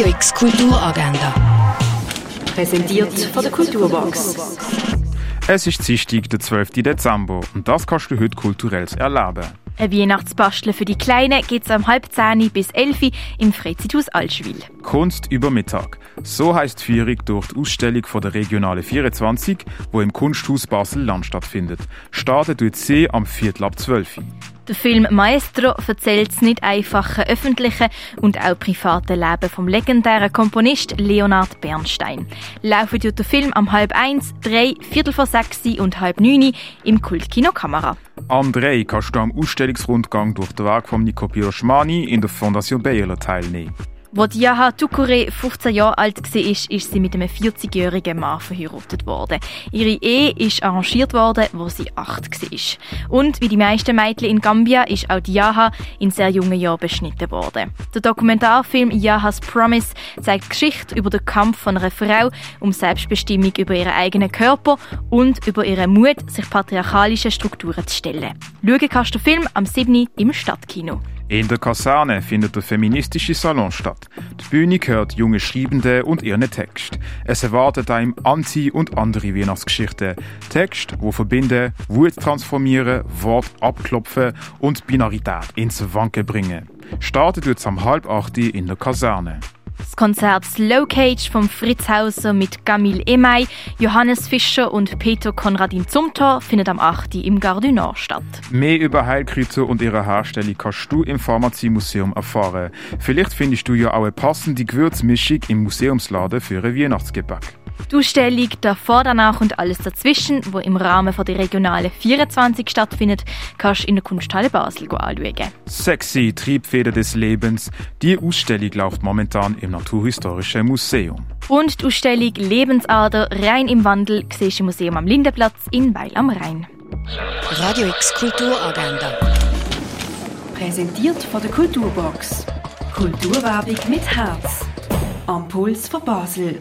Radio X Kulturagenda. Präsentiert von der Kulturbox. Es ist Dienstag, der 12. Dezember und das kannst du heute kulturell erleben. Ein Weihnachtsbasteln für die Kleinen gibt es am halb 10 bis 11 Uhr im Freizeithaus Altschwil. Kunst über Mittag. So heißt die Führung durch die Ausstellung von der Regionale 24, wo im Kunsthaus Basel-Land stattfindet. Startet durch C am Viertel ab 12 Uhr. Der Film Maestro erzählt das nicht einfache öffentliche und auch private Leben vom legendären Komponist Leonard Bernstein. Laufen durch den Film am halb eins, drei, viertel vor sechs und halb neun im Kultkino Kamera. Am 3 kannst du am Ausstellungsrundgang durch den Werk von Nico Piroschmani in der Fondation Bayerler teilnehmen. Wo Diaha Tukure 15 Jahre alt war, ist, sie mit einem 40-jährigen Mann verheiratet worden. Ihre Ehe ist arrangiert worden, wo sie 8 war. Und wie die meisten Mädchen in Gambia ist auch Diaha in sehr jungen Jahren beschnitten worden. Der Dokumentarfilm Yahas Promise zeigt die Geschichte über den Kampf von einer Frau um Selbstbestimmung über ihren eigenen Körper und über ihren Mut, sich patriarchalischen Strukturen zu stellen. Schauen kannst du den Film am 7. im Stadtkino. In der Kaserne findet der feministische Salon statt. Die Bühne gehört junge Schreibende und ihren Text. Es erwartet einem Anti- und andere Weihnachtsgeschichten. Text, wo verbinden, Wut transformieren, Wort abklopfen und Binarität ins Wanken bringen. Startet jetzt am halb acht in der Kaserne. Das Konzert Slow Cage von Fritz Hauser mit Camille Emay, Johannes Fischer und Peter Konradin Zumthor findet am 8. im Nord statt. Mehr über Heilkräuter und ihre Herstellung kannst du im Pharmaziemuseum erfahren. Vielleicht findest du ja auch eine passende Gewürzmischung im Museumsladen für ein Weihnachtsgebäck. Die Ausstellung davor, danach und alles dazwischen, wo im Rahmen der regionalen 24 stattfindet, kannst du in der Kunsthalle Basel anschauen. Sexy Triebfeder des Lebens. Die Ausstellung läuft momentan im Naturhistorischen Museum. Und die Ausstellung Lebensader rein im Wandel siehst du im Museum am Lindenplatz in Weil am Rhein. Radio X Kulturagenda. Präsentiert von der Kulturbox. Kulturwerbung mit Herz. Am Puls von Basel.